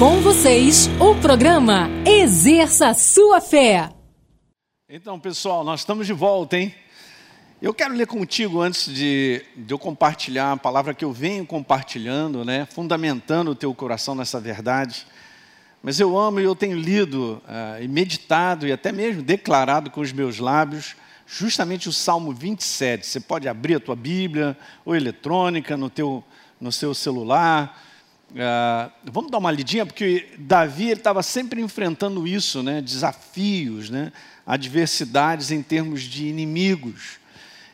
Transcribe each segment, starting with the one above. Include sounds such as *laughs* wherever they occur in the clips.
Com vocês, o programa Exerça Sua Fé. Então, pessoal, nós estamos de volta, hein? Eu quero ler contigo antes de, de, eu compartilhar a palavra que eu venho compartilhando, né? Fundamentando o teu coração nessa verdade. Mas eu amo e eu tenho lido uh, e meditado e até mesmo declarado com os meus lábios justamente o Salmo 27. Você pode abrir a tua Bíblia ou eletrônica no, teu, no seu celular. Uh, vamos dar uma lidinha, porque Davi estava sempre enfrentando isso, né? desafios, né? adversidades em termos de inimigos.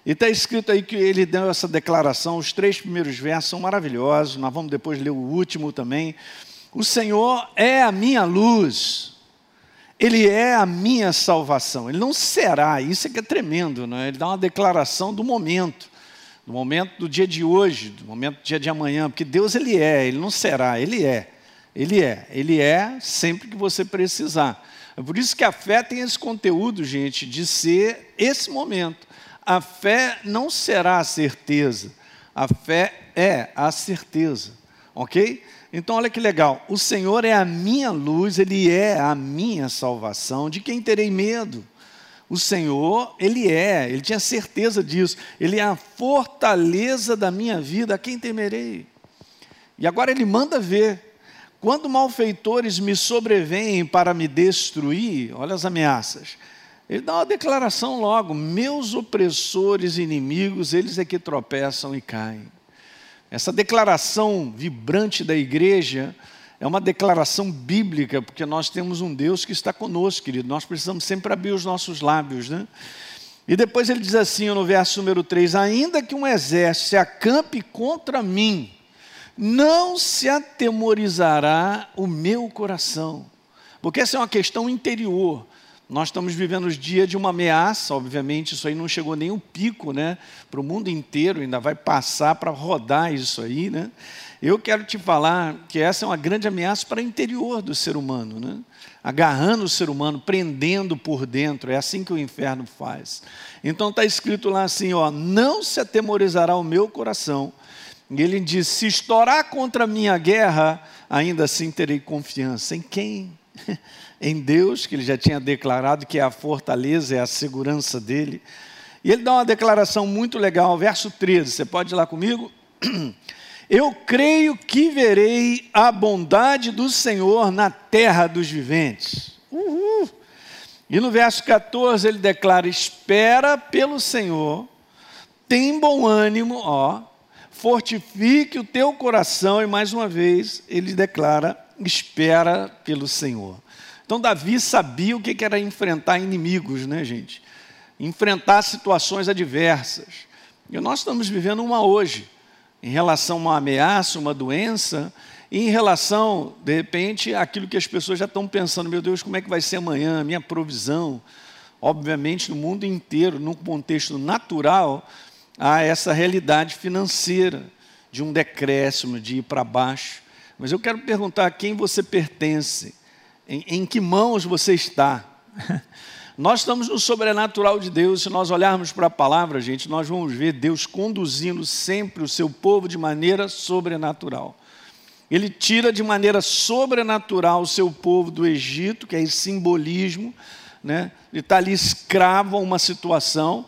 E está escrito aí que ele deu essa declaração, os três primeiros versos são maravilhosos, nós vamos depois ler o último também. O Senhor é a minha luz, Ele é a minha salvação. Ele não será, isso é que é tremendo, não é? Ele dá uma declaração do momento, do momento do dia de hoje, do momento do dia de amanhã, porque Deus Ele é, Ele não será, Ele é. Ele é, Ele é sempre que você precisar. É por isso que a fé tem esse conteúdo, gente, de ser esse momento. A fé não será a certeza, a fé é a certeza, ok? Então, olha que legal. O Senhor é a minha luz, Ele é a minha salvação. De quem terei medo? O Senhor, Ele é, Ele tinha certeza disso. Ele é a fortaleza da minha vida, a quem temerei? E agora Ele manda ver. Quando malfeitores me sobrevêm para me destruir, olha as ameaças. Ele dá uma declaração logo: meus opressores inimigos, eles é que tropeçam e caem. Essa declaração vibrante da igreja é uma declaração bíblica, porque nós temos um Deus que está conosco, querido. Nós precisamos sempre abrir os nossos lábios, né? E depois ele diz assim no verso número 3: Ainda que um exército se acampe contra mim, não se atemorizará o meu coração. Porque essa é uma questão interior. Nós estamos vivendo os dias de uma ameaça, obviamente, isso aí não chegou nem o pico, né? Para o mundo inteiro, ainda vai passar para rodar isso aí, né? Eu quero te falar que essa é uma grande ameaça para o interior do ser humano, né? Agarrando o ser humano, prendendo por dentro, é assim que o inferno faz. Então está escrito lá assim, ó, não se atemorizará o meu coração. E ele diz: se estourar contra a minha guerra, ainda assim terei confiança. Em quem? *laughs* em Deus, que ele já tinha declarado que é a fortaleza, é a segurança dele. E ele dá uma declaração muito legal, verso 13, você pode ir lá comigo? *clears throat* Eu creio que verei a bondade do Senhor na terra dos viventes. Uhul. E no verso 14 ele declara: Espera pelo Senhor, tem bom ânimo, ó, fortifique o teu coração, e mais uma vez ele declara: Espera pelo Senhor. Então, Davi sabia o que era enfrentar inimigos, né, gente? Enfrentar situações adversas. E nós estamos vivendo uma hoje, em relação a uma ameaça, uma doença, e em relação, de repente, àquilo que as pessoas já estão pensando: meu Deus, como é que vai ser amanhã, minha provisão? Obviamente, no mundo inteiro, num contexto natural, há essa realidade financeira de um decréscimo, de ir para baixo. Mas eu quero perguntar a quem você pertence em, em que mãos você está. *laughs* Nós estamos no sobrenatural de Deus. Se nós olharmos para a palavra, gente, nós vamos ver Deus conduzindo sempre o seu povo de maneira sobrenatural. Ele tira de maneira sobrenatural o seu povo do Egito, que é esse simbolismo, né? ele está ali escravo a uma situação.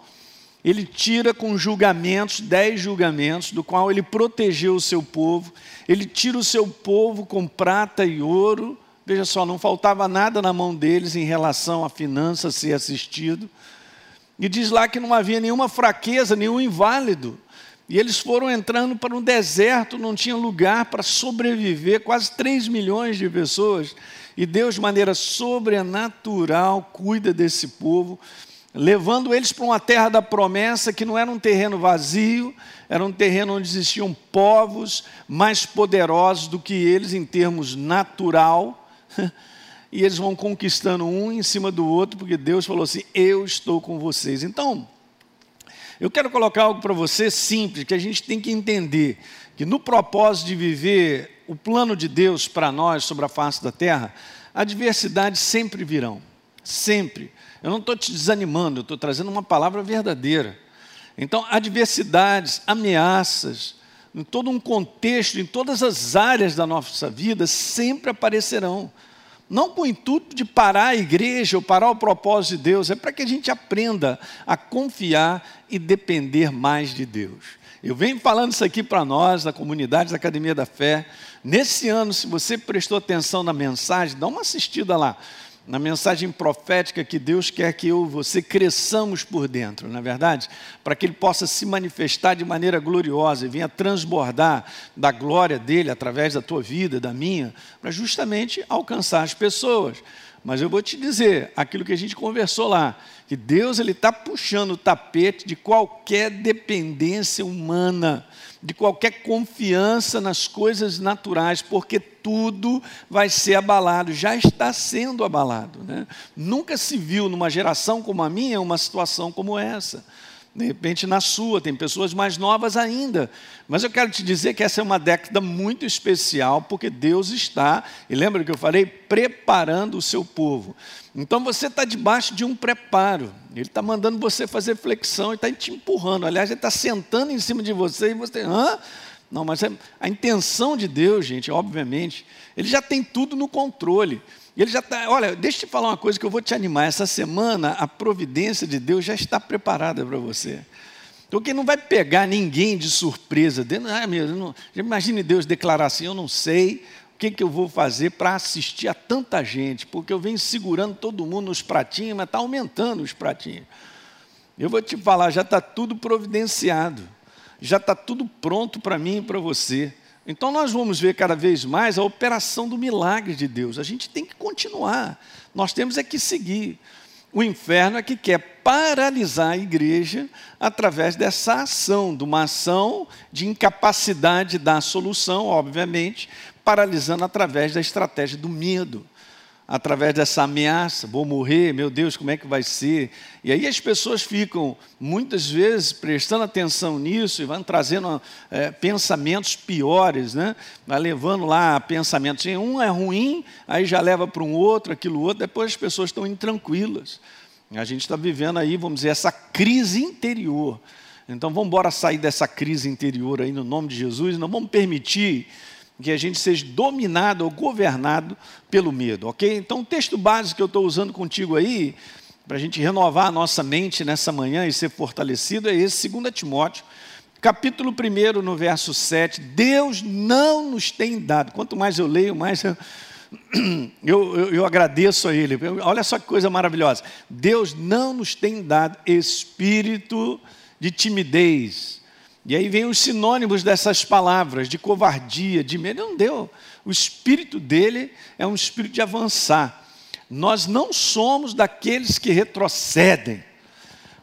Ele tira com julgamentos, dez julgamentos, do qual ele protegeu o seu povo. Ele tira o seu povo com prata e ouro, Veja só, não faltava nada na mão deles em relação à finança ser assistido. E diz lá que não havia nenhuma fraqueza, nenhum inválido. E eles foram entrando para um deserto, não tinha lugar para sobreviver, quase 3 milhões de pessoas. E Deus, de maneira sobrenatural, cuida desse povo, levando eles para uma terra da promessa que não era um terreno vazio, era um terreno onde existiam povos mais poderosos do que eles em termos natural *laughs* e eles vão conquistando um em cima do outro, porque Deus falou assim: Eu estou com vocês. Então, eu quero colocar algo para você simples, que a gente tem que entender que no propósito de viver o plano de Deus para nós sobre a face da terra, adversidades sempre virão. Sempre. Eu não estou te desanimando, eu estou trazendo uma palavra verdadeira. Então, adversidades, ameaças, em todo um contexto, em todas as áreas da nossa vida, sempre aparecerão. Não com o intuito de parar a igreja ou parar o propósito de Deus, é para que a gente aprenda a confiar e depender mais de Deus. Eu venho falando isso aqui para nós, da comunidade da Academia da Fé. Nesse ano, se você prestou atenção na mensagem, dá uma assistida lá na mensagem profética que Deus quer que eu e você cresçamos por dentro, na é verdade? Para que Ele possa se manifestar de maneira gloriosa e venha transbordar da glória dele através da tua vida, da minha, para justamente alcançar as pessoas. Mas eu vou te dizer aquilo que a gente conversou lá, que Deus ele está puxando o tapete de qualquer dependência humana, de qualquer confiança nas coisas naturais, porque tudo vai ser abalado, já está sendo abalado. Né? Nunca se viu numa geração como a minha uma situação como essa de repente na sua, tem pessoas mais novas ainda. Mas eu quero te dizer que essa é uma década muito especial, porque Deus está, e lembra que eu falei, preparando o seu povo. Então você está debaixo de um preparo, Ele está mandando você fazer flexão, Ele está te empurrando. Aliás, Ele está sentando em cima de você e você, hã? Não, mas é, a intenção de Deus, gente, obviamente, Ele já tem tudo no controle. Ele já está, olha, deixa eu te falar uma coisa que eu vou te animar. Essa semana a providência de Deus já está preparada para você. Porque não vai pegar ninguém de surpresa. Ah, meu, não, imagine Deus declarar assim: eu não sei o que, que eu vou fazer para assistir a tanta gente, porque eu venho segurando todo mundo nos pratinhos, mas está aumentando os pratinhos. Eu vou te falar, já está tudo providenciado, já está tudo pronto para mim e para você. Então nós vamos ver cada vez mais a operação do milagre de Deus. A gente tem que continuar. Nós temos é que seguir. O inferno é que quer paralisar a igreja através dessa ação, de uma ação de incapacidade da solução, obviamente, paralisando através da estratégia do medo através dessa ameaça, vou morrer, meu Deus, como é que vai ser? E aí as pessoas ficam, muitas vezes, prestando atenção nisso e vão trazendo é, pensamentos piores, né? vai levando lá pensamentos. Um é ruim, aí já leva para um outro, aquilo outro, depois as pessoas estão intranquilas. A gente está vivendo aí, vamos dizer, essa crise interior. Então vamos embora sair dessa crise interior aí no nome de Jesus, não vamos permitir que a gente seja dominado ou governado pelo medo, ok? Então, o texto básico que eu estou usando contigo aí, para a gente renovar a nossa mente nessa manhã e ser fortalecido, é esse, 2 Timóteo, capítulo 1, no verso 7. Deus não nos tem dado, quanto mais eu leio, mais eu, *clears throat* eu, eu, eu agradeço a Ele. Olha só que coisa maravilhosa. Deus não nos tem dado espírito de timidez, e aí vem os sinônimos dessas palavras, de covardia, de medo. Não deu. O espírito dele é um espírito de avançar. Nós não somos daqueles que retrocedem,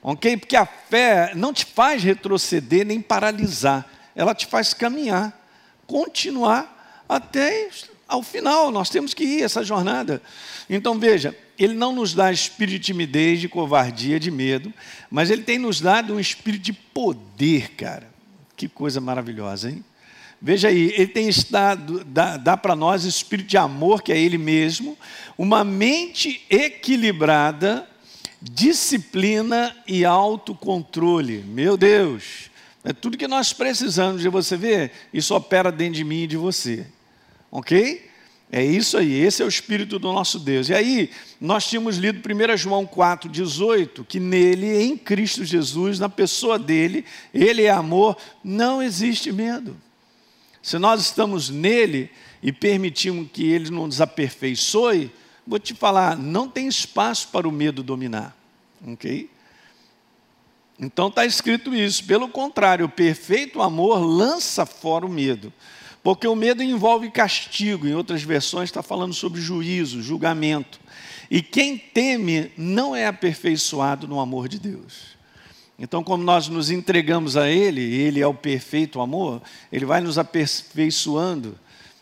ok? Porque a fé não te faz retroceder nem paralisar, ela te faz caminhar, continuar até ao final. Nós temos que ir essa jornada. Então veja, ele não nos dá espírito de timidez, de covardia, de medo, mas ele tem nos dado um espírito de poder, cara. Que coisa maravilhosa, hein? Veja aí, ele tem estado, dá, dá para nós o espírito de amor, que é ele mesmo, uma mente equilibrada, disciplina e autocontrole. Meu Deus, é tudo que nós precisamos de você ver, isso opera dentro de mim e de você. Ok? É isso aí, esse é o Espírito do nosso Deus. E aí, nós tínhamos lido 1 João 4, 18, que nele, em Cristo Jesus, na pessoa dele, ele é amor, não existe medo. Se nós estamos nele e permitimos que ele nos aperfeiçoe, vou te falar, não tem espaço para o medo dominar. Ok? Então está escrito isso. Pelo contrário, o perfeito amor lança fora o medo. Porque o medo envolve castigo, em outras versões está falando sobre juízo, julgamento. E quem teme não é aperfeiçoado no amor de Deus. Então, como nós nos entregamos a Ele, Ele é o perfeito amor, Ele vai nos aperfeiçoando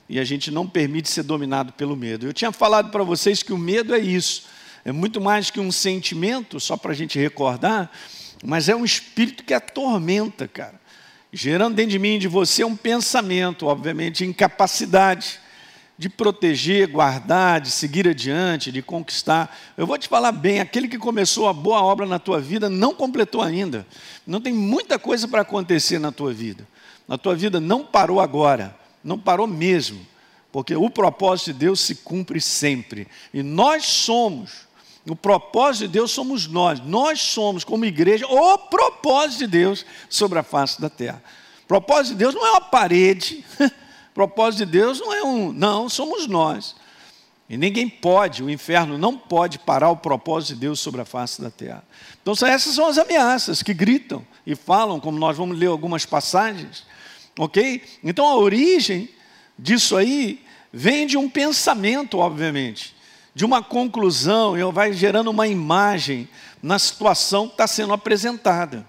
e a gente não permite ser dominado pelo medo. Eu tinha falado para vocês que o medo é isso, é muito mais que um sentimento, só para a gente recordar, mas é um espírito que atormenta, cara gerando dentro de mim e de você um pensamento, obviamente, incapacidade de proteger, guardar, de seguir adiante, de conquistar. Eu vou te falar bem, aquele que começou a boa obra na tua vida não completou ainda. Não tem muita coisa para acontecer na tua vida. A tua vida não parou agora, não parou mesmo, porque o propósito de Deus se cumpre sempre. E nós somos, o propósito de Deus somos nós. Nós somos, como igreja, o propósito de Deus sobre a face da terra. O propósito de Deus não é uma parede, o *laughs* propósito de Deus não é um. Não, somos nós. E ninguém pode, o inferno não pode parar o propósito de Deus sobre a face da terra. Então, essas são as ameaças que gritam e falam, como nós vamos ler algumas passagens, ok? Então, a origem disso aí vem de um pensamento, obviamente, de uma conclusão, e vai gerando uma imagem na situação que está sendo apresentada.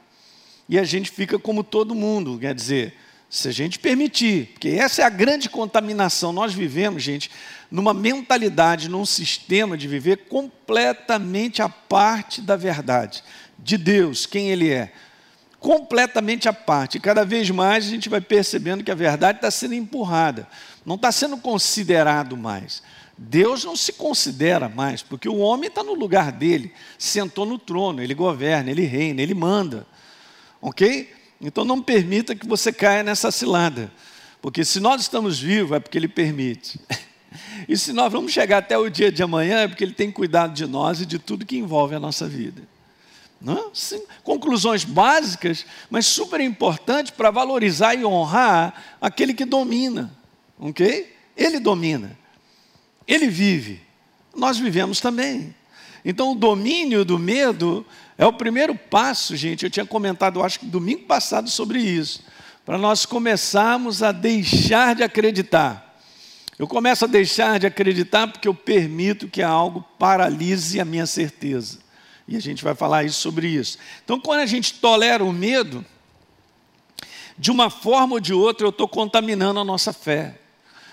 E a gente fica como todo mundo, quer dizer, se a gente permitir, porque essa é a grande contaminação. Nós vivemos, gente, numa mentalidade, num sistema de viver completamente à parte da verdade, de Deus, quem Ele é. Completamente à parte. E cada vez mais a gente vai percebendo que a verdade está sendo empurrada, não está sendo considerado mais. Deus não se considera mais, porque o homem está no lugar dele, sentou no trono, ele governa, ele reina, ele manda. Ok? Então não permita que você caia nessa cilada. Porque se nós estamos vivos é porque Ele permite. *laughs* E se nós vamos chegar até o dia de amanhã é porque Ele tem cuidado de nós e de tudo que envolve a nossa vida. Não? Sim, conclusões básicas, mas super importantes para valorizar e honrar aquele que domina. Ok? Ele domina. Ele vive. Nós vivemos também. Então, o domínio do medo é o primeiro passo, gente. Eu tinha comentado, acho que domingo passado, sobre isso. Para nós começarmos a deixar de acreditar. Eu começo a deixar de acreditar porque eu permito que algo paralise a minha certeza. E a gente vai falar isso sobre isso. Então, quando a gente tolera o medo, de uma forma ou de outra eu estou contaminando a nossa fé.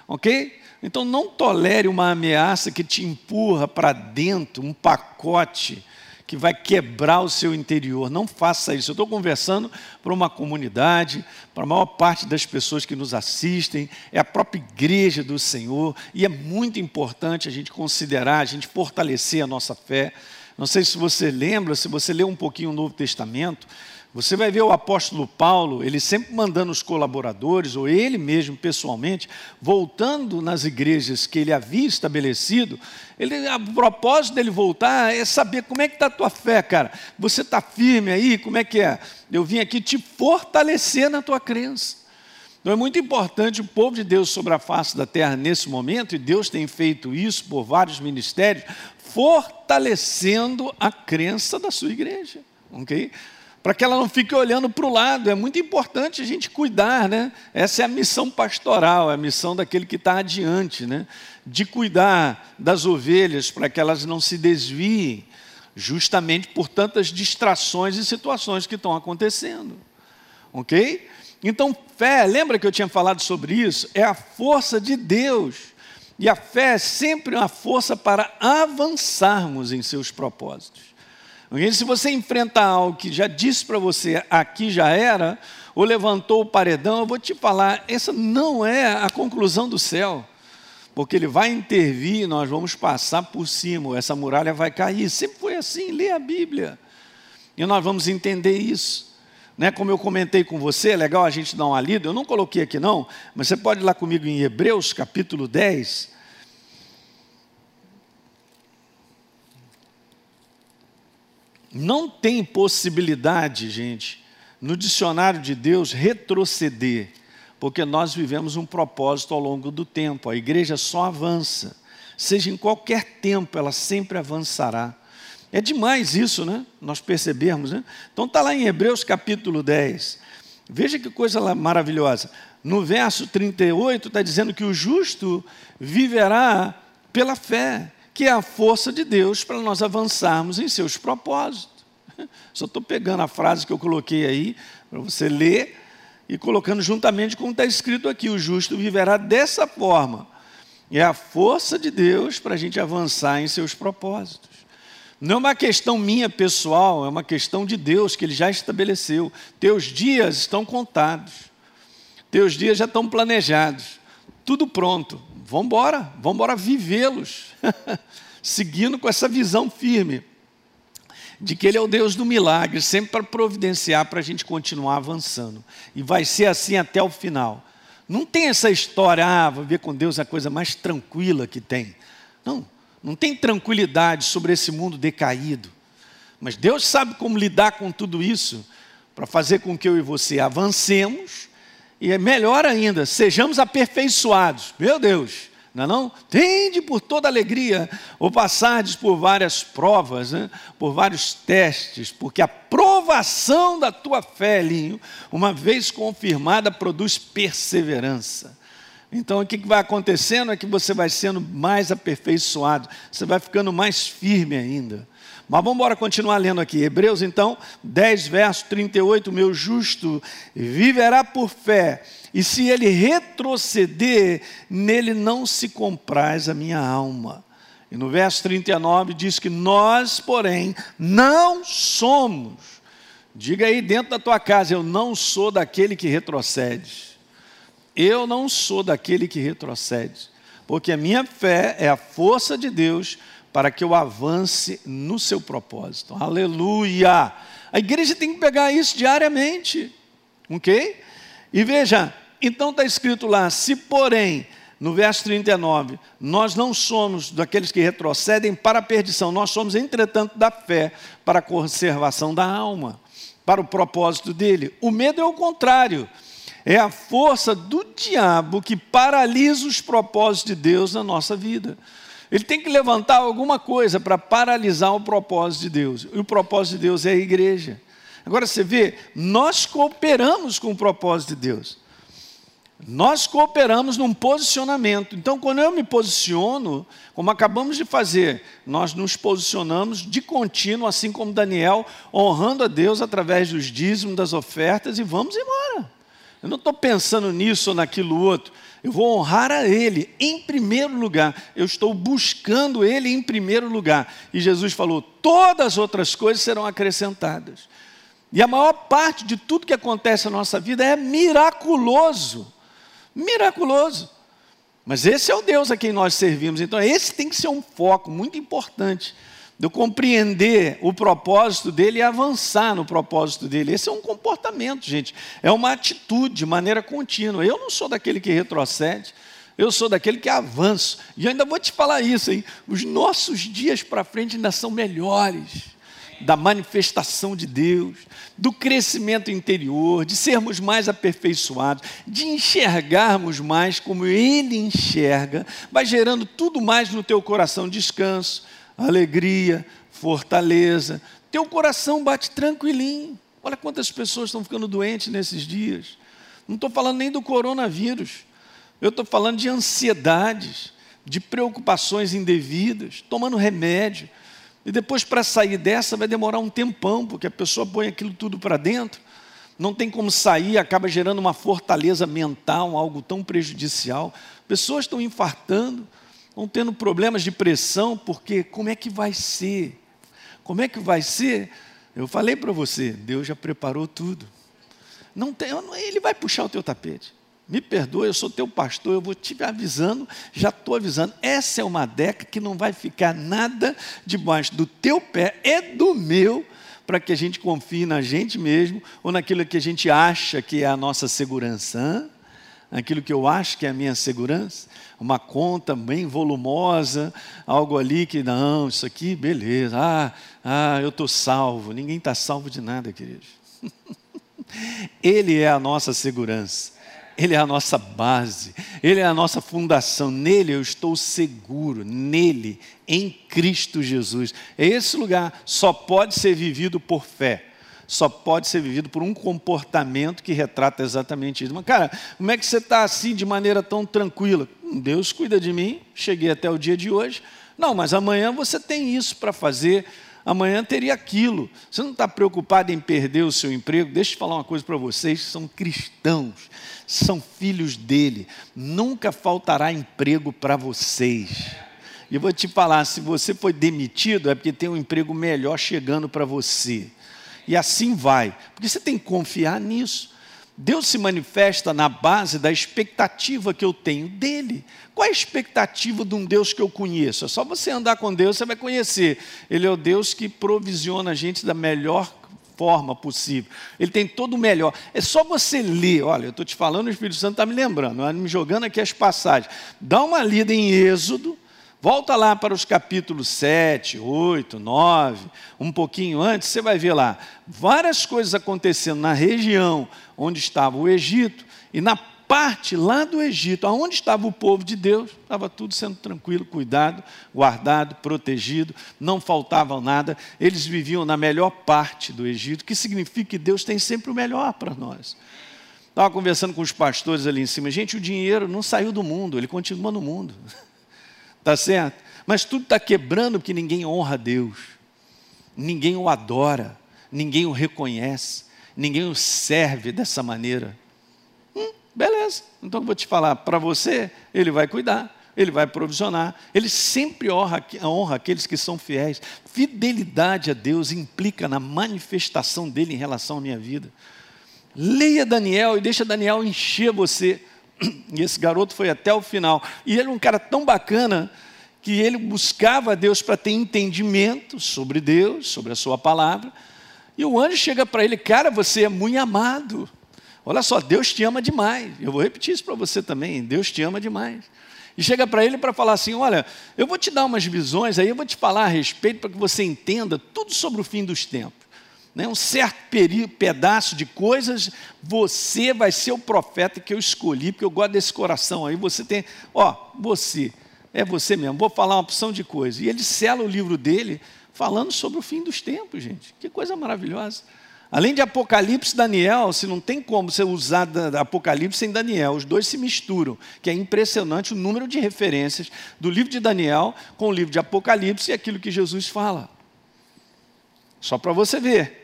Ok? Então não tolere uma ameaça que te empurra para dentro, um pacote que vai quebrar o seu interior. Não faça isso. Eu estou conversando para uma comunidade, para a maior parte das pessoas que nos assistem, é a própria igreja do Senhor, e é muito importante a gente considerar, a gente fortalecer a nossa fé. Não sei se você lembra, se você lê um pouquinho o Novo Testamento, você vai ver o apóstolo Paulo, ele sempre mandando os colaboradores, ou ele mesmo pessoalmente, voltando nas igrejas que ele havia estabelecido. Ele, a propósito dele voltar é saber como é que está a tua fé, cara. Você está firme aí? Como é que é? Eu vim aqui te fortalecer na tua crença. Então é muito importante o povo de Deus sobre a face da terra nesse momento, e Deus tem feito isso por vários ministérios, fortalecendo a crença da sua igreja. ok? Para que ela não fique olhando para o lado. É muito importante a gente cuidar, né? Essa é a missão pastoral, é a missão daquele que está adiante, né? De cuidar das ovelhas para que elas não se desviem, justamente por tantas distrações e situações que estão acontecendo. Ok? Então, fé, lembra que eu tinha falado sobre isso? É a força de Deus. E a fé é sempre uma força para avançarmos em seus propósitos. Se você enfrenta algo que já disse para você aqui já era, ou levantou o paredão, eu vou te falar, essa não é a conclusão do céu. Porque ele vai intervir, nós vamos passar por cima, essa muralha vai cair. Sempre foi assim, lê a Bíblia. E nós vamos entender isso. Né? Como eu comentei com você, é legal a gente dar uma lida, eu não coloquei aqui não, mas você pode ir lá comigo em Hebreus capítulo 10, Não tem possibilidade, gente, no dicionário de Deus retroceder, porque nós vivemos um propósito ao longo do tempo. A igreja só avança, seja em qualquer tempo, ela sempre avançará. É demais isso, né? Nós percebemos, né? Então está lá em Hebreus capítulo 10. Veja que coisa maravilhosa. No verso 38 está dizendo que o justo viverá pela fé que é a força de Deus para nós avançarmos em seus propósitos. *laughs* Só estou pegando a frase que eu coloquei aí, para você ler, e colocando juntamente com o está escrito aqui: o justo viverá dessa forma. É a força de Deus para a gente avançar em seus propósitos. Não é uma questão minha pessoal, é uma questão de Deus que Ele já estabeleceu. Teus dias estão contados, teus dias já estão planejados, tudo pronto. Vamos embora, vamos embora vivê-los, *laughs* seguindo com essa visão firme. de que Ele é o Deus do milagre, sempre para providenciar para a gente continuar avançando. E vai ser assim até o final. Não tem essa história, ah, vou ver com Deus é a coisa mais tranquila que tem. Não, não tem tranquilidade sobre esse mundo decaído. Mas Deus sabe como lidar com tudo isso para fazer com que eu e você avancemos e é melhor ainda, sejamos aperfeiçoados. Meu Deus, não é não? Tende por toda alegria, ou passardes por várias provas, né? por vários testes, porque a provação da tua fé, Linho, uma vez confirmada, produz perseverança. Então, o que vai acontecendo é que você vai sendo mais aperfeiçoado, você vai ficando mais firme ainda. Mas vamos embora continuar lendo aqui. Hebreus, então, 10, verso 38. Meu justo viverá por fé e se ele retroceder, nele não se compraz a minha alma. E no verso 39 diz que nós, porém, não somos. Diga aí dentro da tua casa, eu não sou daquele que retrocede. Eu não sou daquele que retrocede. Porque a minha fé é a força de Deus para que eu avance no seu propósito. Aleluia! A igreja tem que pegar isso diariamente. Ok? E veja, então está escrito lá: se porém, no verso 39, nós não somos daqueles que retrocedem para a perdição, nós somos, entretanto, da fé para a conservação da alma, para o propósito dele. O medo é o contrário. É a força do diabo que paralisa os propósitos de Deus na nossa vida. Ele tem que levantar alguma coisa para paralisar o propósito de Deus. E o propósito de Deus é a igreja. Agora você vê, nós cooperamos com o propósito de Deus. Nós cooperamos num posicionamento. Então, quando eu me posiciono, como acabamos de fazer, nós nos posicionamos de contínuo, assim como Daniel, honrando a Deus através dos dízimos, das ofertas e vamos embora. Eu não estou pensando nisso ou naquilo outro. Eu vou honrar a Ele em primeiro lugar. Eu estou buscando Ele em primeiro lugar. E Jesus falou: todas as outras coisas serão acrescentadas. E a maior parte de tudo que acontece na nossa vida é miraculoso miraculoso. Mas esse é o Deus a quem nós servimos. Então, esse tem que ser um foco muito importante de compreender o propósito dele e avançar no propósito dele. Esse é um comportamento, gente. É uma atitude de maneira contínua. Eu não sou daquele que retrocede. Eu sou daquele que avança. E ainda vou te falar isso, hein? Os nossos dias para frente ainda são melhores da manifestação de Deus, do crescimento interior, de sermos mais aperfeiçoados, de enxergarmos mais como Ele enxerga, vai gerando tudo mais no teu coração: descanso, alegria, fortaleza. Teu coração bate tranquilinho. Olha quantas pessoas estão ficando doentes nesses dias. Não estou falando nem do coronavírus, eu estou falando de ansiedades, de preocupações indevidas, tomando remédio e depois, para sair dessa, vai demorar um tempão, porque a pessoa põe aquilo tudo para dentro, não tem como sair, acaba gerando uma fortaleza mental, algo tão prejudicial. Pessoas estão infartando, estão tendo problemas de pressão, porque como é que vai ser? Como é que vai ser? Eu falei para você, Deus já preparou tudo. Não tem, ele vai puxar o teu tapete. Me perdoe, eu sou teu pastor, eu vou te avisando, já estou avisando. Essa é uma década que não vai ficar nada debaixo do teu pé e do meu, para que a gente confie na gente mesmo ou naquilo que a gente acha que é a nossa segurança. Hein? Aquilo que eu acho que é a minha segurança, uma conta bem volumosa, algo ali que, não, isso aqui, beleza, ah, ah eu estou salvo. Ninguém está salvo de nada, queridos. *laughs* Ele é a nossa segurança. Ele é a nossa base, Ele é a nossa fundação. Nele eu estou seguro, nele, em Cristo Jesus. É esse lugar só pode ser vivido por fé, só pode ser vivido por um comportamento que retrata exatamente isso. Mas, cara, como é que você está assim de maneira tão tranquila? Deus cuida de mim, cheguei até o dia de hoje. Não, mas amanhã você tem isso para fazer amanhã teria aquilo. Você não está preocupado em perder o seu emprego? Deixa eu falar uma coisa para vocês: são cristãos, são filhos dele. Nunca faltará emprego para vocês. E eu vou te falar: se você foi demitido, é porque tem um emprego melhor chegando para você. E assim vai, porque você tem que confiar nisso. Deus se manifesta na base da expectativa que eu tenho dele. Qual é a expectativa de um Deus que eu conheço? É só você andar com Deus, você vai conhecer. Ele é o Deus que provisiona a gente da melhor forma possível. Ele tem todo o melhor. É só você ler. Olha, eu estou te falando, o Espírito Santo está me lembrando, me jogando aqui as passagens. Dá uma lida em Êxodo, volta lá para os capítulos 7, 8, 9, um pouquinho antes, você vai ver lá várias coisas acontecendo na região onde estava o Egito e na parte lá do Egito, aonde estava o povo de Deus, estava tudo sendo tranquilo, cuidado, guardado, protegido, não faltava nada, eles viviam na melhor parte do Egito, que significa que Deus tem sempre o melhor para nós. Estava conversando com os pastores ali em cima, gente, o dinheiro não saiu do mundo, ele continua no mundo, *laughs* está certo? Mas tudo está quebrando porque ninguém honra Deus, ninguém o adora, ninguém o reconhece, ninguém o serve dessa maneira. Beleza, então vou te falar, para você, ele vai cuidar, ele vai provisionar, ele sempre honra, honra aqueles que são fiéis. Fidelidade a Deus implica na manifestação dele em relação à minha vida. Leia Daniel e deixa Daniel encher você. E esse garoto foi até o final. E ele é um cara tão bacana que ele buscava a Deus para ter entendimento sobre Deus, sobre a sua palavra. E o anjo chega para ele, cara, você é muito amado. Olha só, Deus te ama demais. Eu vou repetir isso para você também. Deus te ama demais. E chega para ele para falar assim: Olha, eu vou te dar umas visões, aí eu vou te falar a respeito para que você entenda tudo sobre o fim dos tempos. Né? Um certo pedaço de coisas, você vai ser o profeta que eu escolhi, porque eu gosto desse coração aí. Você tem, ó, você, é você mesmo. Vou falar uma opção de coisas. E ele sela o livro dele falando sobre o fim dos tempos, gente. Que coisa maravilhosa. Além de Apocalipse e Daniel, se não tem como você usar Apocalipse sem Daniel, os dois se misturam, que é impressionante o número de referências do livro de Daniel com o livro de Apocalipse e aquilo que Jesus fala. Só para você ver.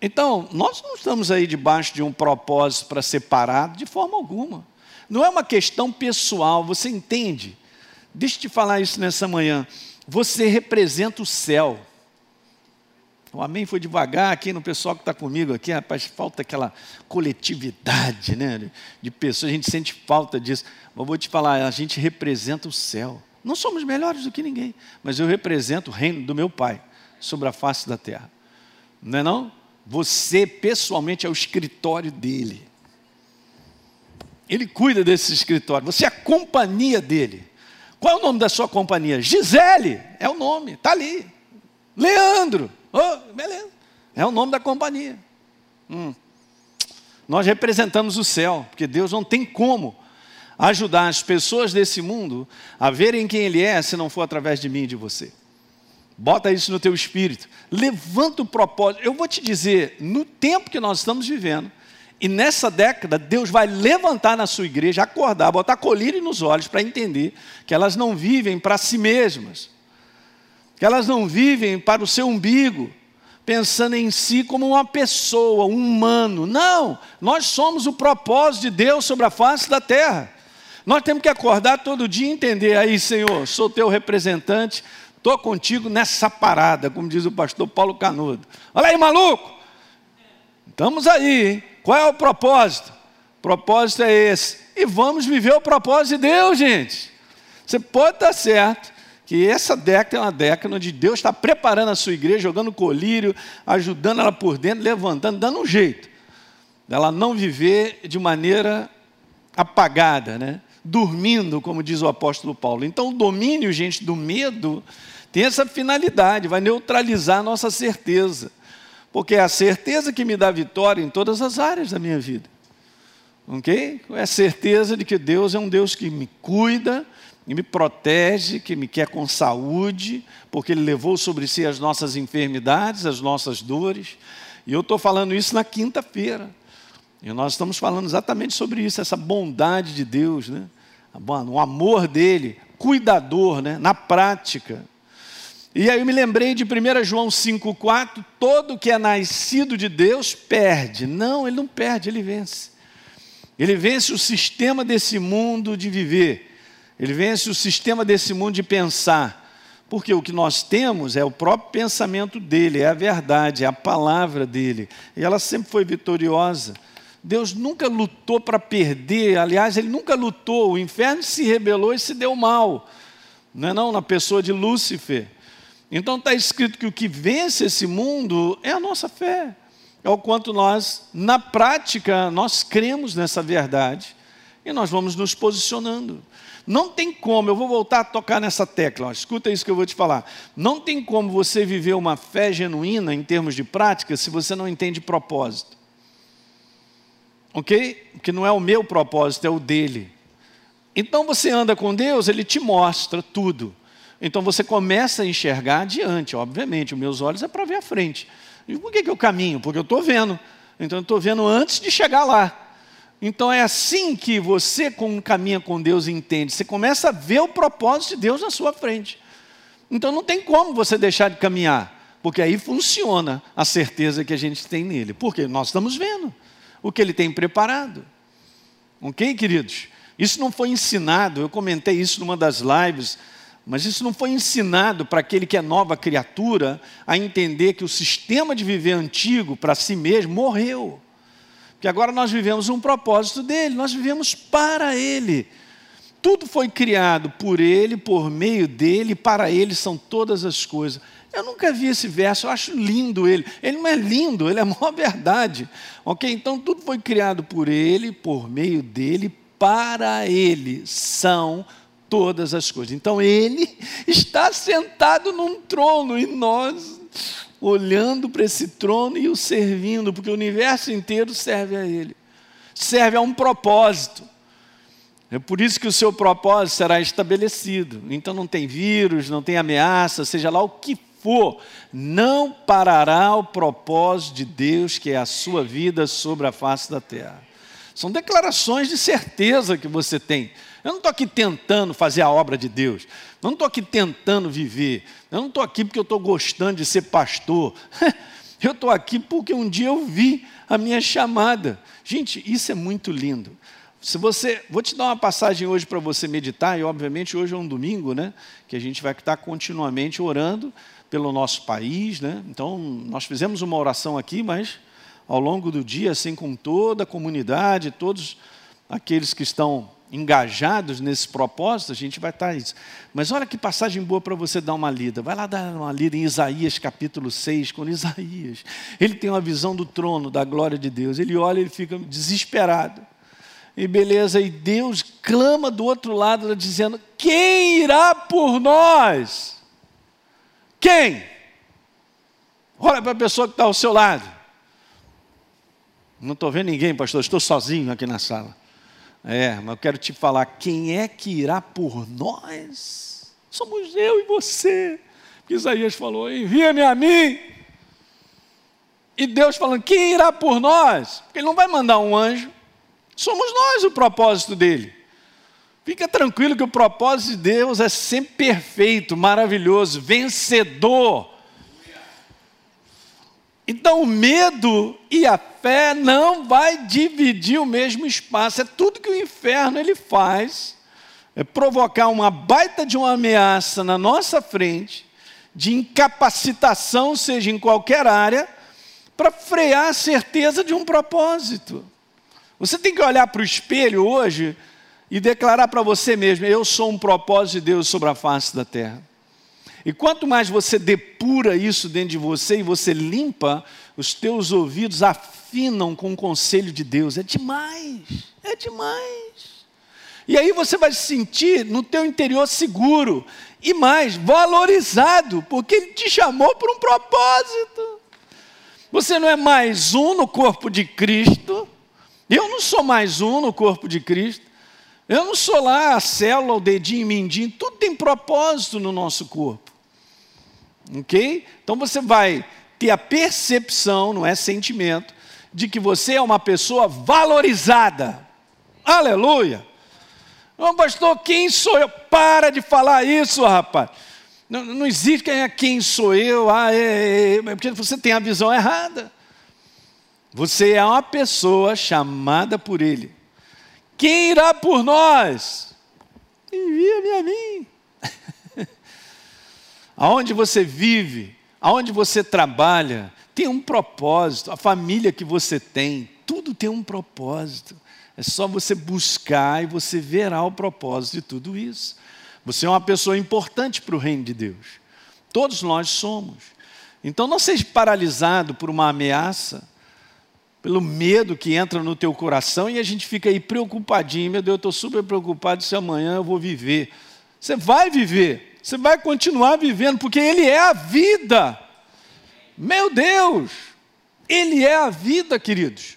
Então, nós não estamos aí debaixo de um propósito para separar de forma alguma. Não é uma questão pessoal, você entende? Deixa eu te falar isso nessa manhã. Você representa o céu. O amém foi devagar aqui no pessoal que está comigo aqui, rapaz, falta aquela coletividade, né? De pessoas, a gente sente falta disso. Mas vou te falar, a gente representa o céu. Não somos melhores do que ninguém, mas eu represento o reino do meu Pai sobre a face da terra. Não é não? Você pessoalmente é o escritório dele. Ele cuida desse escritório, você é a companhia dele. Qual é o nome da sua companhia? Gisele, é o nome, está ali. Leandro, Oh, beleza. É o nome da companhia. Hum. Nós representamos o céu, porque Deus não tem como ajudar as pessoas desse mundo a verem quem Ele é se não for através de mim e de você. Bota isso no teu espírito. Levanta o propósito. Eu vou te dizer, no tempo que nós estamos vivendo, e nessa década, Deus vai levantar na sua igreja, acordar, botar colírio nos olhos para entender que elas não vivem para si mesmas, que elas não vivem para o seu umbigo, pensando em si como uma pessoa, um humano. Não, nós somos o propósito de Deus sobre a face da terra. Nós temos que acordar todo dia e entender aí, Senhor, sou teu representante, estou contigo nessa parada, como diz o pastor Paulo Canudo. Olha aí, maluco! Estamos aí, hein? Qual é o propósito? O propósito é esse. E vamos viver o propósito de Deus, gente. Você pode estar certo que essa década é uma década onde Deus está preparando a sua igreja, jogando colírio, ajudando ela por dentro, levantando, dando um jeito dela não viver de maneira apagada, né? Dormindo, como diz o apóstolo Paulo. Então, o domínio, gente, do medo tem essa finalidade, vai neutralizar a nossa certeza, porque é a certeza que me dá vitória em todas as áreas da minha vida. Ok? É a certeza de que Deus é um Deus que me cuida, e me protege, que me quer com saúde, porque Ele levou sobre si as nossas enfermidades, as nossas dores. E eu estou falando isso na quinta-feira. E nós estamos falando exatamente sobre isso, essa bondade de Deus, né? o amor dele, cuidador, né? na prática. E aí eu me lembrei de 1 João 5,4: todo que é nascido de Deus perde. Não, ele não perde, ele vence. Ele vence o sistema desse mundo de viver. Ele vence o sistema desse mundo de pensar. Porque o que nós temos é o próprio pensamento dele, é a verdade, é a palavra dele. E ela sempre foi vitoriosa. Deus nunca lutou para perder, aliás, ele nunca lutou, o inferno se rebelou e se deu mal, não é não? Na pessoa de Lúcifer. Então está escrito que o que vence esse mundo é a nossa fé, é o quanto nós, na prática, nós cremos nessa verdade e nós vamos nos posicionando. Não tem como, eu vou voltar a tocar nessa tecla, ó, escuta isso que eu vou te falar. Não tem como você viver uma fé genuína em termos de prática se você não entende propósito ok? Que não é o meu propósito, é o dele. Então você anda com Deus, ele te mostra tudo. Então você começa a enxergar adiante, obviamente. Os meus olhos é para ver a frente. E por que, que eu caminho? Porque eu estou vendo. Então eu estou vendo antes de chegar lá. Então é assim que você caminha com Deus e entende. Você começa a ver o propósito de Deus na sua frente. Então não tem como você deixar de caminhar, porque aí funciona a certeza que a gente tem nele. Porque nós estamos vendo o que ele tem preparado. Ok, queridos? Isso não foi ensinado, eu comentei isso numa das lives, mas isso não foi ensinado para aquele que é nova criatura a entender que o sistema de viver antigo para si mesmo morreu. Que agora nós vivemos um propósito dele, nós vivemos para ele. Tudo foi criado por ele, por meio dele, para ele são todas as coisas. Eu nunca vi esse verso, eu acho lindo ele. Ele não é lindo, ele é a maior verdade. Ok? Então tudo foi criado por ele, por meio dele, para ele são todas as coisas. Então ele *laughs* está sentado num trono e nós olhando para esse trono e o servindo, porque o universo inteiro serve a ele. Serve a um propósito. É por isso que o seu propósito será estabelecido. Então não tem vírus, não tem ameaça, seja lá o que for, não parará o propósito de Deus, que é a sua vida sobre a face da terra. São declarações de certeza que você tem. Eu não estou aqui tentando fazer a obra de Deus. Eu não estou aqui tentando viver. Eu não estou aqui porque eu estou gostando de ser pastor. *laughs* Eu estou aqui porque um dia eu vi a minha chamada. Gente, isso é muito lindo. Se você, vou te dar uma passagem hoje para você meditar, e obviamente hoje é um domingo, né? Que a gente vai estar continuamente orando pelo nosso país. Né? Então, nós fizemos uma oração aqui, mas ao longo do dia, assim com toda a comunidade, todos aqueles que estão engajados nesse propósito, a gente vai estar isso. Mas olha que passagem boa para você dar uma lida. Vai lá dar uma lida em Isaías capítulo 6, quando Isaías, ele tem uma visão do trono, da glória de Deus. Ele olha e fica desesperado. E beleza, e Deus clama do outro lado, dizendo: Quem irá por nós? Quem? Olha para a pessoa que está ao seu lado. Não estou vendo ninguém, pastor, estou sozinho aqui na sala. É, mas eu quero te falar: quem é que irá por nós? Somos eu e você. Porque Isaías falou: envia-me a mim. E Deus falando: quem irá por nós? Porque Ele não vai mandar um anjo. Somos nós o propósito dele. Fica tranquilo que o propósito de Deus é sempre perfeito, maravilhoso, vencedor. Então o medo e a fé não vai dividir o mesmo espaço. É tudo que o inferno ele faz, é provocar uma baita de uma ameaça na nossa frente, de incapacitação, seja em qualquer área, para frear a certeza de um propósito. Você tem que olhar para o espelho hoje e declarar para você mesmo: eu sou um propósito de Deus sobre a face da terra. E quanto mais você depura isso dentro de você e você limpa, os teus ouvidos afinam com o conselho de Deus. É demais, é demais. E aí você vai se sentir no teu interior seguro e mais valorizado, porque ele te chamou para um propósito. Você não é mais um no corpo de Cristo. Eu não sou mais um no corpo de Cristo. Eu não sou lá a célula, o dedinho, o mindinho, tudo tem propósito no nosso corpo. Ok? Então você vai ter a percepção, não é sentimento, de que você é uma pessoa valorizada. Aleluia! Ô pastor, quem sou eu? Para de falar isso, rapaz. Não, não existe quem é quem sou eu, ah, é, é, é, porque você tem a visão errada. Você é uma pessoa chamada por Ele quem irá por nós? Envia-me a mim. *laughs* aonde você vive, aonde você trabalha, tem um propósito, a família que você tem, tudo tem um propósito. É só você buscar e você verá o propósito de tudo isso. Você é uma pessoa importante para o reino de Deus. Todos nós somos. Então não seja paralisado por uma ameaça, pelo medo que entra no teu coração e a gente fica aí preocupadinho. Meu Deus, eu estou super preocupado se amanhã eu vou viver. Você vai viver, você vai continuar vivendo, porque Ele é a vida. Meu Deus, Ele é a vida, queridos.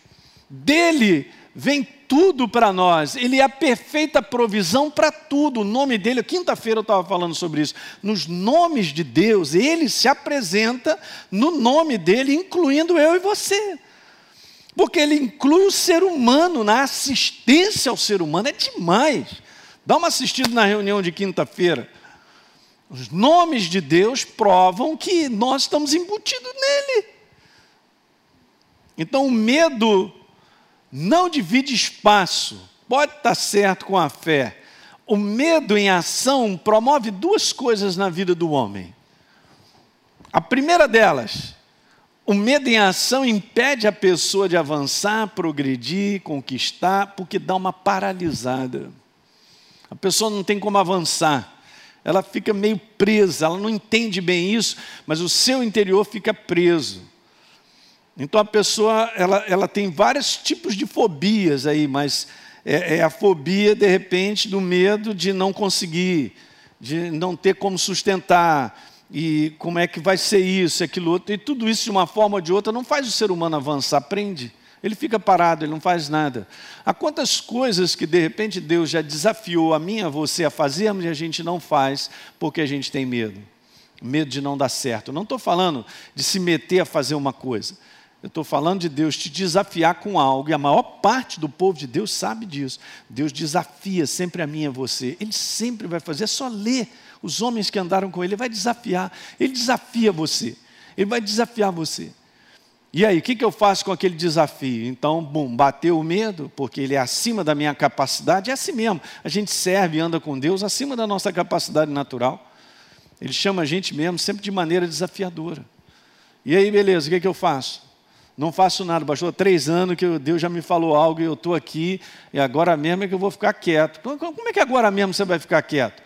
Dele vem tudo para nós, Ele é a perfeita provisão para tudo. O nome dele, quinta-feira eu estava falando sobre isso. Nos nomes de Deus, Ele se apresenta no nome dele, incluindo eu e você. Porque Ele inclui o ser humano na assistência ao ser humano, é demais. Dá uma assistida na reunião de quinta-feira. Os nomes de Deus provam que nós estamos embutidos nele. Então o medo não divide espaço, pode estar certo com a fé. O medo em ação promove duas coisas na vida do homem. A primeira delas, o medo em ação impede a pessoa de avançar, progredir, conquistar, porque dá uma paralisada. A pessoa não tem como avançar, ela fica meio presa, ela não entende bem isso, mas o seu interior fica preso. Então a pessoa ela, ela tem vários tipos de fobias aí, mas é, é, a fobia, de repente, do medo de não conseguir, de não ter como sustentar, e como é que vai ser isso, aquilo outro, e tudo isso de uma forma ou de outra não faz o ser humano avançar, aprende. Ele fica parado, ele não faz nada. Há quantas coisas que de repente Deus já desafiou a mim, a você a fazermos e a gente não faz porque a gente tem medo. Medo de não dar certo. não estou falando de se meter a fazer uma coisa. Eu estou falando de Deus te desafiar com algo, e a maior parte do povo de Deus sabe disso. Deus desafia sempre a mim e a você. Ele sempre vai fazer, é só ler os homens que andaram com ele, ele vai desafiar. Ele desafia você. Ele vai desafiar você. E aí, o que, que eu faço com aquele desafio? Então, bom, bateu o medo, porque ele é acima da minha capacidade, é assim mesmo. A gente serve e anda com Deus acima da nossa capacidade natural. Ele chama a gente mesmo sempre de maneira desafiadora. E aí, beleza, o que, que eu faço? Não faço nada, bastou três anos que Deus já me falou algo e eu estou aqui, e agora mesmo é que eu vou ficar quieto. Como é que agora mesmo você vai ficar quieto?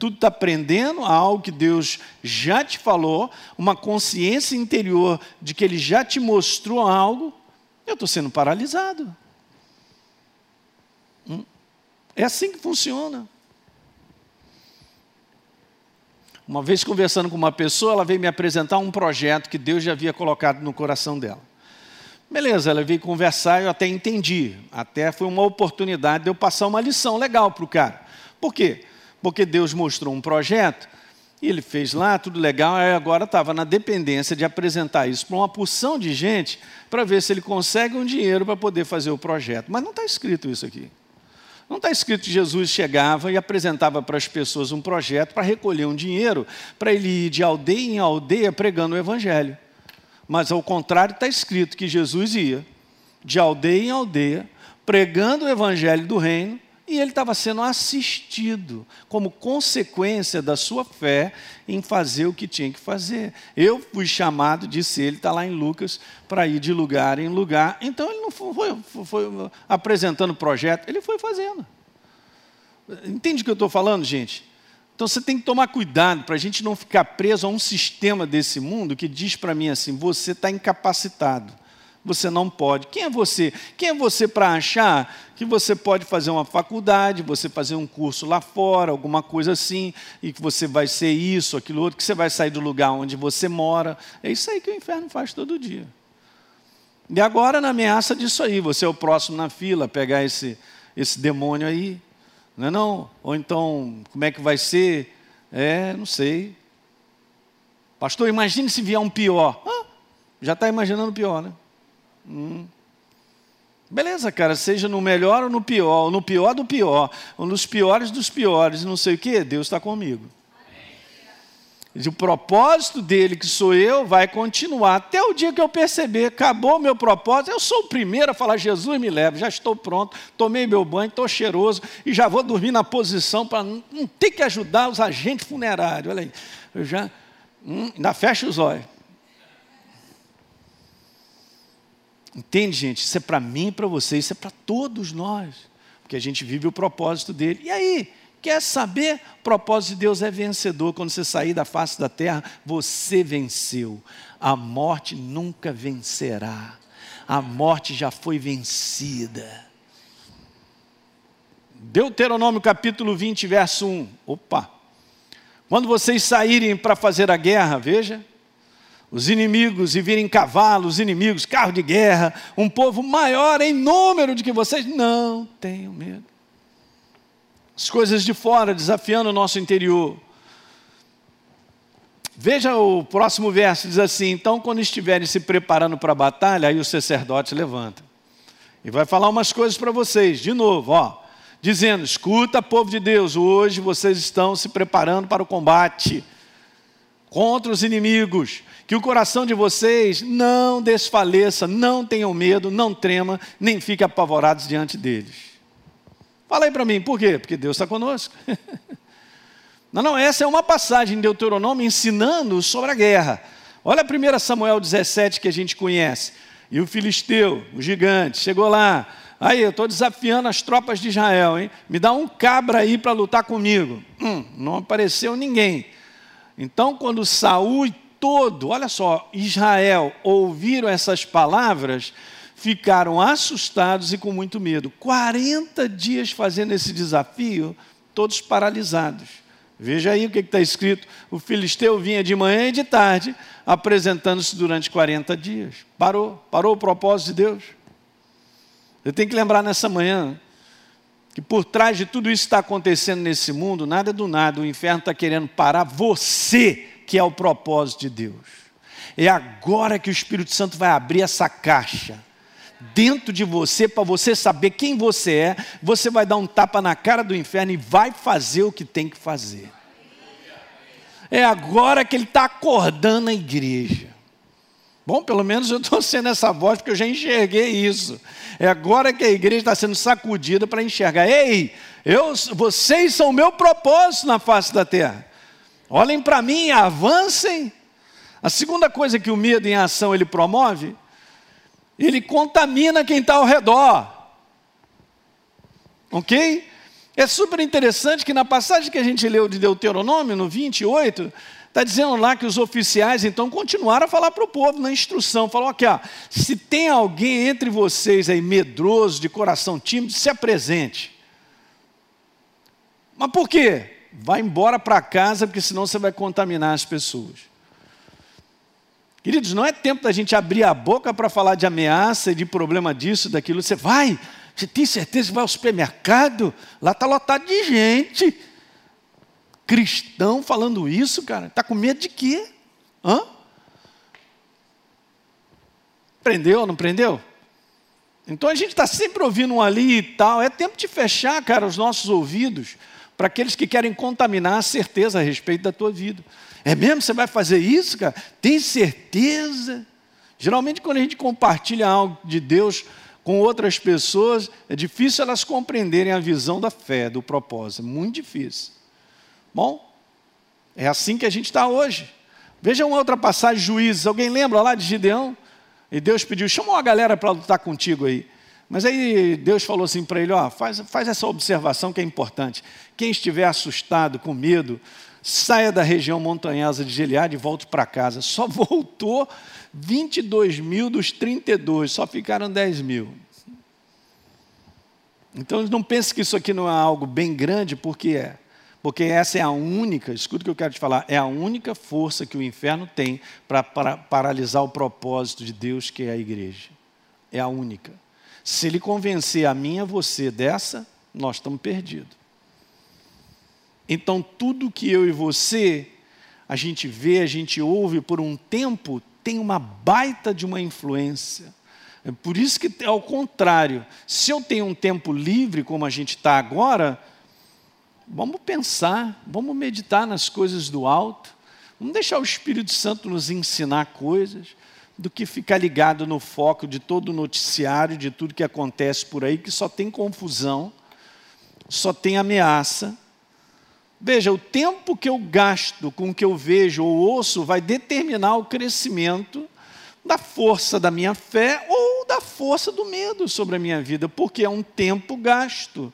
Tudo está aprendendo algo que Deus já te falou, uma consciência interior de que Ele já te mostrou algo, eu estou sendo paralisado. Hum? É assim que funciona. Uma vez conversando com uma pessoa, ela veio me apresentar um projeto que Deus já havia colocado no coração dela. Beleza, ela veio conversar e eu até entendi. Até foi uma oportunidade de eu passar uma lição legal para o cara. Por quê? Porque Deus mostrou um projeto e ele fez lá, tudo legal, agora estava na dependência de apresentar isso para uma porção de gente para ver se ele consegue um dinheiro para poder fazer o projeto. Mas não está escrito isso aqui. Não está escrito que Jesus chegava e apresentava para as pessoas um projeto para recolher um dinheiro para ele ir de aldeia em aldeia pregando o Evangelho. Mas ao contrário, está escrito que Jesus ia de aldeia em aldeia, pregando o evangelho do reino, e ele estava sendo assistido como consequência da sua fé em fazer o que tinha que fazer. Eu fui chamado, disse ele, está lá em Lucas, para ir de lugar em lugar. Então ele não foi, foi, foi apresentando o projeto, ele foi fazendo. Entende o que eu estou falando, gente? Então você tem que tomar cuidado para a gente não ficar preso a um sistema desse mundo que diz para mim assim: você está incapacitado, você não pode. Quem é você? Quem é você para achar que você pode fazer uma faculdade, você fazer um curso lá fora, alguma coisa assim, e que você vai ser isso, aquilo outro, que você vai sair do lugar onde você mora? É isso aí que o inferno faz todo dia. E agora, na ameaça disso aí, você é o próximo na fila, pegar esse, esse demônio aí não é não? Ou então, como é que vai ser? É, não sei. Pastor, imagine se vier um pior. Ah, já está imaginando pior, né? Hum. Beleza, cara, seja no melhor ou no pior, ou no pior do pior, ou nos piores dos piores, não sei o que, Deus está comigo. E o propósito dele, que sou eu, vai continuar até o dia que eu perceber, acabou o meu propósito. Eu sou o primeiro a falar: Jesus me leva, já estou pronto, tomei meu banho, estou cheiroso e já vou dormir na posição para não, ter que ajudar os agentes funerários. Olha aí, eu já hum, ainda fecho os olhos. Entende, gente? Isso é para mim e para você, isso é para todos nós, porque a gente vive o propósito dele. E aí, quer saber? O propósito de Deus é vencedor. Quando você sair da face da terra, você venceu. A morte nunca vencerá. A morte já foi vencida. Deuteronômio capítulo 20, verso 1. Opa! Quando vocês saírem para fazer a guerra, veja, os inimigos e virem cavalos, inimigos, carro de guerra, um povo maior em número do que vocês, não tenham medo. As coisas de fora desafiando o nosso interior. Veja o próximo verso, diz assim: Então, quando estiverem se preparando para a batalha, aí o sacerdote levanta e vai falar umas coisas para vocês, de novo, ó dizendo: Escuta, povo de Deus, hoje vocês estão se preparando para o combate contra os inimigos. Que o coração de vocês não desfaleça, não tenham medo, não trema, nem fiquem apavorados diante deles. Fala aí para mim, por quê? Porque Deus está conosco. *laughs* Não, não, essa é uma passagem de Deuteronômio ensinando sobre a guerra. Olha a 1 Samuel 17 que a gente conhece. E o filisteu, o gigante, chegou lá, Aí, eu estou desafiando as tropas de Israel, hein? Me dá um cabra aí para lutar comigo. Hum, não apareceu ninguém. Então, quando Saul e todo, olha só, Israel ouviram essas palavras, ficaram assustados e com muito medo. 40 dias fazendo esse desafio, todos paralisados. Veja aí o que está escrito. O filisteu vinha de manhã e de tarde, apresentando-se durante 40 dias. Parou, parou o propósito de Deus. Eu tenho que lembrar nessa manhã que por trás de tudo isso está acontecendo nesse mundo, nada é do nada, o inferno está querendo parar você, que é o propósito de Deus. É agora que o Espírito Santo vai abrir essa caixa dentro de você, para você saber quem você é, você vai dar um tapa na cara do inferno e vai fazer o que tem que fazer. É agora que ele está acordando a igreja. Bom, pelo menos eu estou sendo essa voz porque eu já enxerguei isso. É agora que a igreja está sendo sacudida para enxergar. Ei, eu, vocês são o meu propósito na face da terra. Olhem para mim, avancem. A segunda coisa que o medo em ação ele promove, ele contamina quem está ao redor. Ok? É super interessante que na passagem que a gente leu de Deuteronômio, no 28, Está dizendo lá que os oficiais então continuaram a falar para o povo na instrução. Falou aqui, ó, se tem alguém entre vocês aí medroso, de coração tímido, se apresente. Mas por quê? Vai embora para casa, porque senão você vai contaminar as pessoas. Queridos, não é tempo da gente abrir a boca para falar de ameaça e de problema disso, daquilo. Você vai, você tem certeza que vai ao supermercado? Lá está lotado de gente cristão falando isso, cara? Está com medo de quê? Hã? Prendeu não prendeu? Então a gente está sempre ouvindo um ali e tal. É tempo de fechar, cara, os nossos ouvidos para aqueles que querem contaminar a certeza a respeito da tua vida. É mesmo você vai fazer isso, cara? Tem certeza? Geralmente, quando a gente compartilha algo de Deus com outras pessoas, é difícil elas compreenderem a visão da fé, do propósito. Muito difícil. Bom, é assim que a gente está hoje. Veja uma outra passagem, Juízes. Alguém lembra lá de Gideão? E Deus pediu, chama uma galera para lutar contigo aí. Mas aí Deus falou assim para ele: ó, faz, faz essa observação que é importante. Quem estiver assustado, com medo, saia da região montanhosa de Gileade e volte para casa. Só *laughs* voltou 22 mil dos 32, só ficaram 10 mil. Então não pense que isso aqui não é algo bem grande, porque é. Porque essa é a única, escuta o que eu quero te falar, é a única força que o inferno tem para paralisar o propósito de Deus, que é a igreja. É a única. Se ele convencer a mim e a você dessa, nós estamos perdidos. Então, tudo que eu e você, a gente vê, a gente ouve por um tempo, tem uma baita de uma influência. É por isso que, ao contrário, se eu tenho um tempo livre, como a gente está agora, Vamos pensar, vamos meditar nas coisas do alto, vamos deixar o Espírito Santo nos ensinar coisas, do que ficar ligado no foco de todo o noticiário, de tudo que acontece por aí, que só tem confusão, só tem ameaça. Veja, o tempo que eu gasto com o que eu vejo ou ouço vai determinar o crescimento da força da minha fé ou da força do medo sobre a minha vida, porque é um tempo gasto.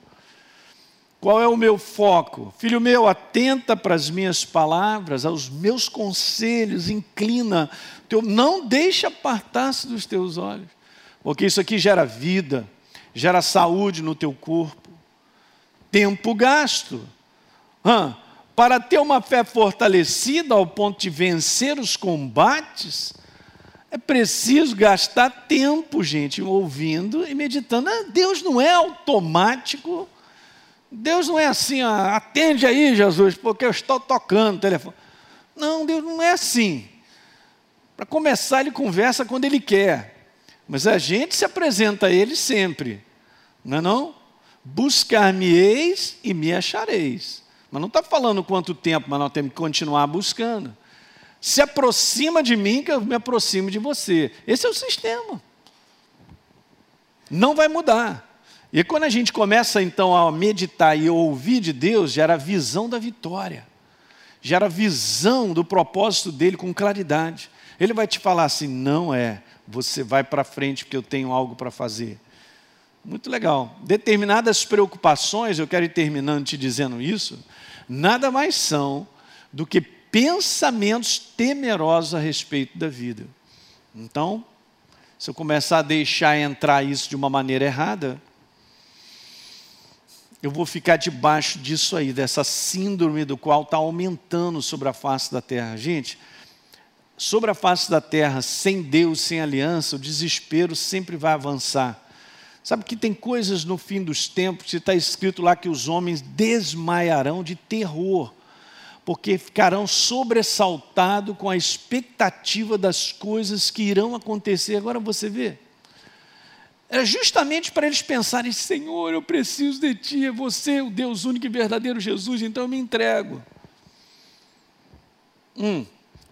Qual é o meu foco? Filho meu, atenta para as minhas palavras, aos meus conselhos, inclina, teu, não deixe apartar-se dos teus olhos, porque isso aqui gera vida, gera saúde no teu corpo. Tempo gasto. Para ter uma fé fortalecida ao ponto de vencer os combates, é preciso gastar tempo, gente, ouvindo e meditando. Ah, Deus não é automático Deus não é assim, ó, atende aí, Jesus, porque eu estou tocando o telefone. Não, Deus não é assim. Para começar, Ele conversa quando Ele quer. Mas a gente se apresenta a Ele sempre. Não é não? Buscar-me-eis e me achareis. Mas não está falando quanto tempo, mas nós temos que continuar buscando. Se aproxima de mim, que eu me aproximo de você. Esse é o sistema. Não vai mudar. E quando a gente começa então a meditar e ouvir de Deus, gera visão da vitória, gera visão do propósito dele com claridade. Ele vai te falar assim: não é, você vai para frente porque eu tenho algo para fazer. Muito legal. Determinadas preocupações, eu quero ir terminando te dizendo isso, nada mais são do que pensamentos temerosos a respeito da vida. Então, se eu começar a deixar entrar isso de uma maneira errada, eu vou ficar debaixo disso aí, dessa síndrome do qual está aumentando sobre a face da terra. Gente, sobre a face da terra, sem Deus, sem aliança, o desespero sempre vai avançar. Sabe que tem coisas no fim dos tempos, está escrito lá que os homens desmaiarão de terror, porque ficarão sobressaltados com a expectativa das coisas que irão acontecer. Agora você vê, era justamente para eles pensarem: Senhor, eu preciso de Ti, é você, o Deus único e verdadeiro Jesus, então eu me entrego. Hum.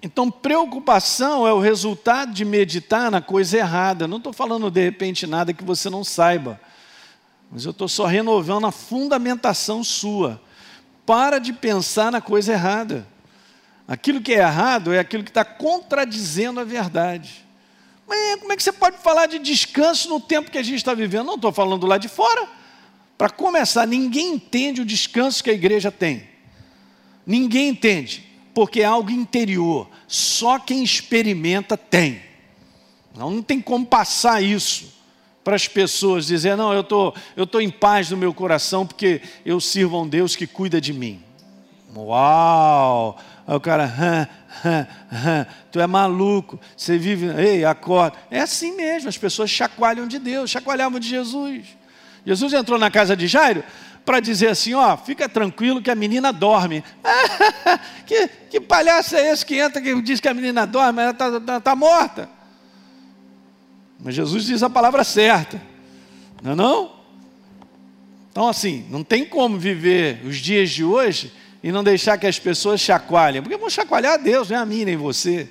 Então, preocupação é o resultado de meditar na coisa errada. Não estou falando de repente nada que você não saiba, mas eu estou só renovando a fundamentação sua. Para de pensar na coisa errada. Aquilo que é errado é aquilo que está contradizendo a verdade. Mas como é que você pode falar de descanso no tempo que a gente está vivendo? Não estou falando lá de fora. Para começar, ninguém entende o descanso que a igreja tem. Ninguém entende, porque é algo interior. Só quem experimenta tem. Não, não tem como passar isso para as pessoas, dizer, não, eu tô, estou tô em paz no meu coração porque eu sirvo a um Deus que cuida de mim. Uau! Aí o cara, hã, hã, hã, tu é maluco, você vive, ei, acorda. É assim mesmo, as pessoas chacoalham de Deus, chacoalhavam de Jesus. Jesus entrou na casa de Jairo para dizer assim: ó, fica tranquilo que a menina dorme. *laughs* que, que palhaço é esse que entra que diz que a menina dorme, ela está tá, tá morta? Mas Jesus diz a palavra certa, não é não? Então, assim, não tem como viver os dias de hoje e não deixar que as pessoas chacoalhem, porque vão chacoalhar a Deus, não é a mim nem você.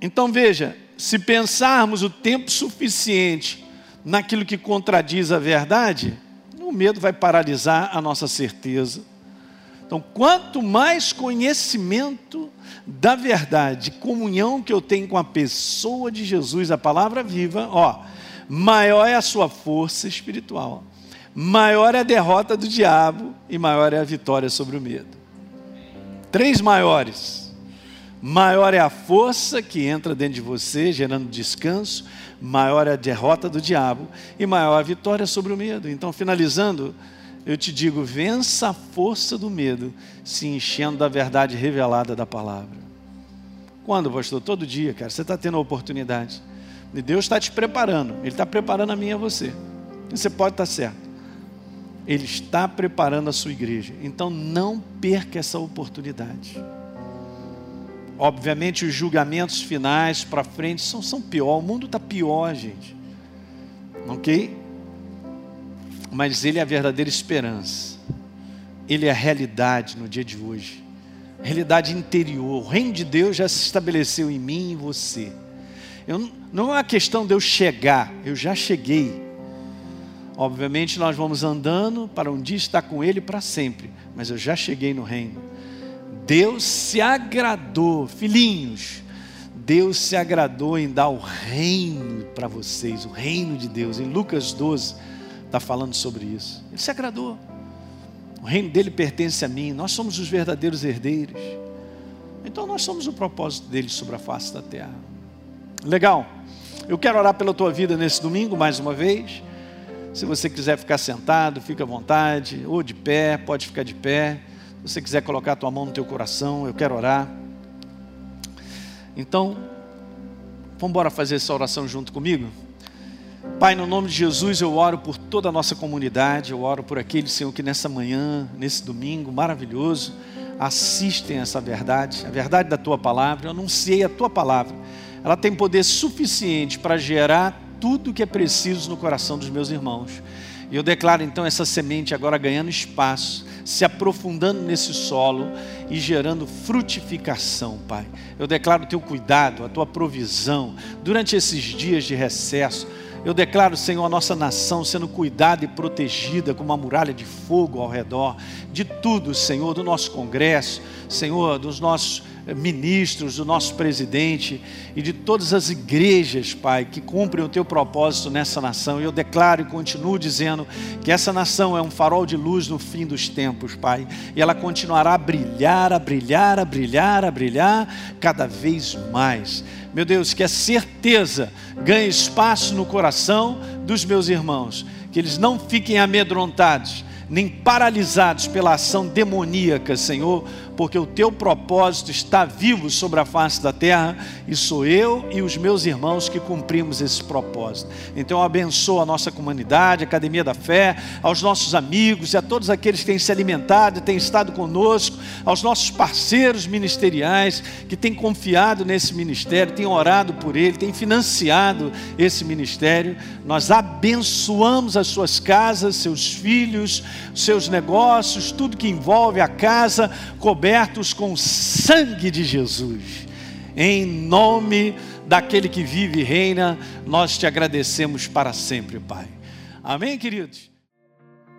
Então veja, se pensarmos o tempo suficiente naquilo que contradiz a verdade, o medo vai paralisar a nossa certeza. Então, quanto mais conhecimento da verdade, comunhão que eu tenho com a pessoa de Jesus, a palavra viva, ó, maior é a sua força espiritual maior é a derrota do diabo e maior é a vitória sobre o medo. Três maiores. Maior é a força que entra dentro de você, gerando descanso, maior é a derrota do diabo e maior a vitória sobre o medo. Então, finalizando, eu te digo: vença a força do medo, se enchendo da verdade revelada da palavra. Quando, pastor? Todo dia, cara. Você está tendo a oportunidade. E Deus está te preparando. Ele está preparando a mim e a você. E você pode estar certo. Ele está preparando a sua igreja. Então não perca essa oportunidade. Obviamente, os julgamentos finais para frente são, são pior. O mundo está pior, gente. Ok? Mas Ele é a verdadeira esperança. Ele é a realidade no dia de hoje. realidade interior. O reino de Deus já se estabeleceu em mim e em você. Eu, não é uma questão de eu chegar, eu já cheguei. Obviamente nós vamos andando para um dia estar com Ele para sempre, mas eu já cheguei no reino. Deus se agradou, filhinhos, Deus se agradou em dar o reino para vocês, o reino de Deus. Em Lucas 12 está falando sobre isso. Ele se agradou. O reino dele pertence a mim. Nós somos os verdadeiros herdeiros. Então nós somos o propósito dele sobre a face da terra. Legal. Eu quero orar pela tua vida nesse domingo mais uma vez. Se você quiser ficar sentado, fica à vontade, ou de pé, pode ficar de pé. Se você quiser colocar a tua mão no teu coração, eu quero orar. Então, vamos embora fazer essa oração junto comigo? Pai, no nome de Jesus, eu oro por toda a nossa comunidade, eu oro por aqueles, Senhor, que nessa manhã, nesse domingo maravilhoso, assistem essa verdade, a verdade da tua palavra. Eu anunciei a tua palavra. Ela tem poder suficiente para gerar tudo o que é preciso no coração dos meus irmãos. E eu declaro então essa semente agora ganhando espaço, se aprofundando nesse solo e gerando frutificação, Pai. Eu declaro o teu cuidado, a tua provisão durante esses dias de recesso. Eu declaro, Senhor, a nossa nação sendo cuidada e protegida com uma muralha de fogo ao redor, de tudo, Senhor, do nosso Congresso, Senhor, dos nossos ministros, do nosso presidente e de todas as igrejas, Pai, que cumprem o teu propósito nessa nação. E eu declaro e continuo dizendo que essa nação é um farol de luz no fim dos tempos, Pai, e ela continuará a brilhar, a brilhar, a brilhar, a brilhar cada vez mais. Meu Deus, que a certeza ganhe espaço no coração dos meus irmãos, que eles não fiquem amedrontados, nem paralisados pela ação demoníaca, Senhor, porque o teu propósito está vivo sobre a face da terra e sou eu e os meus irmãos que cumprimos esse propósito. Então abençoa a nossa comunidade, a Academia da Fé, aos nossos amigos e a todos aqueles que têm se alimentado têm estado conosco, aos nossos parceiros ministeriais que têm confiado nesse ministério, têm orado por ele, têm financiado esse ministério. Nós abençoamos as suas casas, seus filhos, seus negócios, tudo que envolve a casa, cobertos com o sangue de Jesus. Em nome daquele que vive e reina, nós te agradecemos para sempre, Pai. Amém, queridos?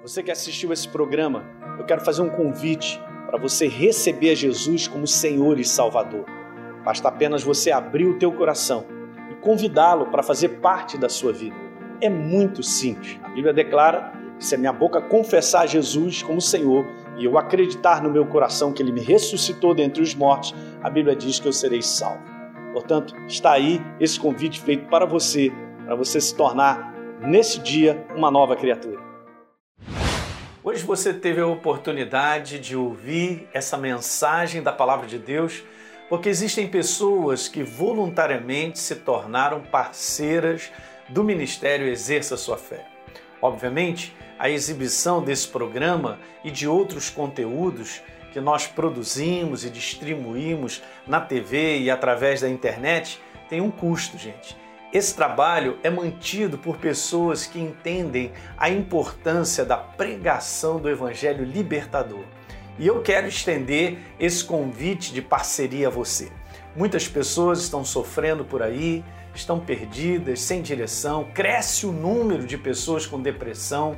Você que assistiu esse programa, eu quero fazer um convite para você receber Jesus como Senhor e Salvador. Basta apenas você abrir o teu coração e convidá-lo para fazer parte da sua vida. É muito simples. A Bíblia declara se a minha boca confessar Jesus como Senhor e eu acreditar no meu coração que Ele me ressuscitou dentre os mortos, a Bíblia diz que eu serei salvo. Portanto, está aí esse convite feito para você, para você se tornar, nesse dia, uma nova criatura. Hoje você teve a oportunidade de ouvir essa mensagem da Palavra de Deus, porque existem pessoas que voluntariamente se tornaram parceiras do Ministério Exerça Sua Fé. Obviamente, a exibição desse programa e de outros conteúdos que nós produzimos e distribuímos na TV e através da internet tem um custo, gente. Esse trabalho é mantido por pessoas que entendem a importância da pregação do Evangelho libertador. E eu quero estender esse convite de parceria a você. Muitas pessoas estão sofrendo por aí, estão perdidas, sem direção, cresce o número de pessoas com depressão,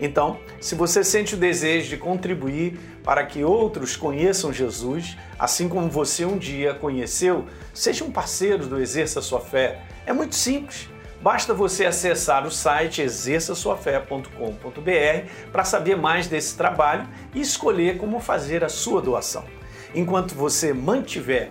Então, se você sente o desejo de contribuir para que outros conheçam Jesus, assim como você um dia conheceu, seja um parceiro do Exerça Sua Fé. É muito simples. Basta você acessar o site exerçaçoafé.com.br para saber mais desse trabalho e escolher como fazer a sua doação. Enquanto você mantiver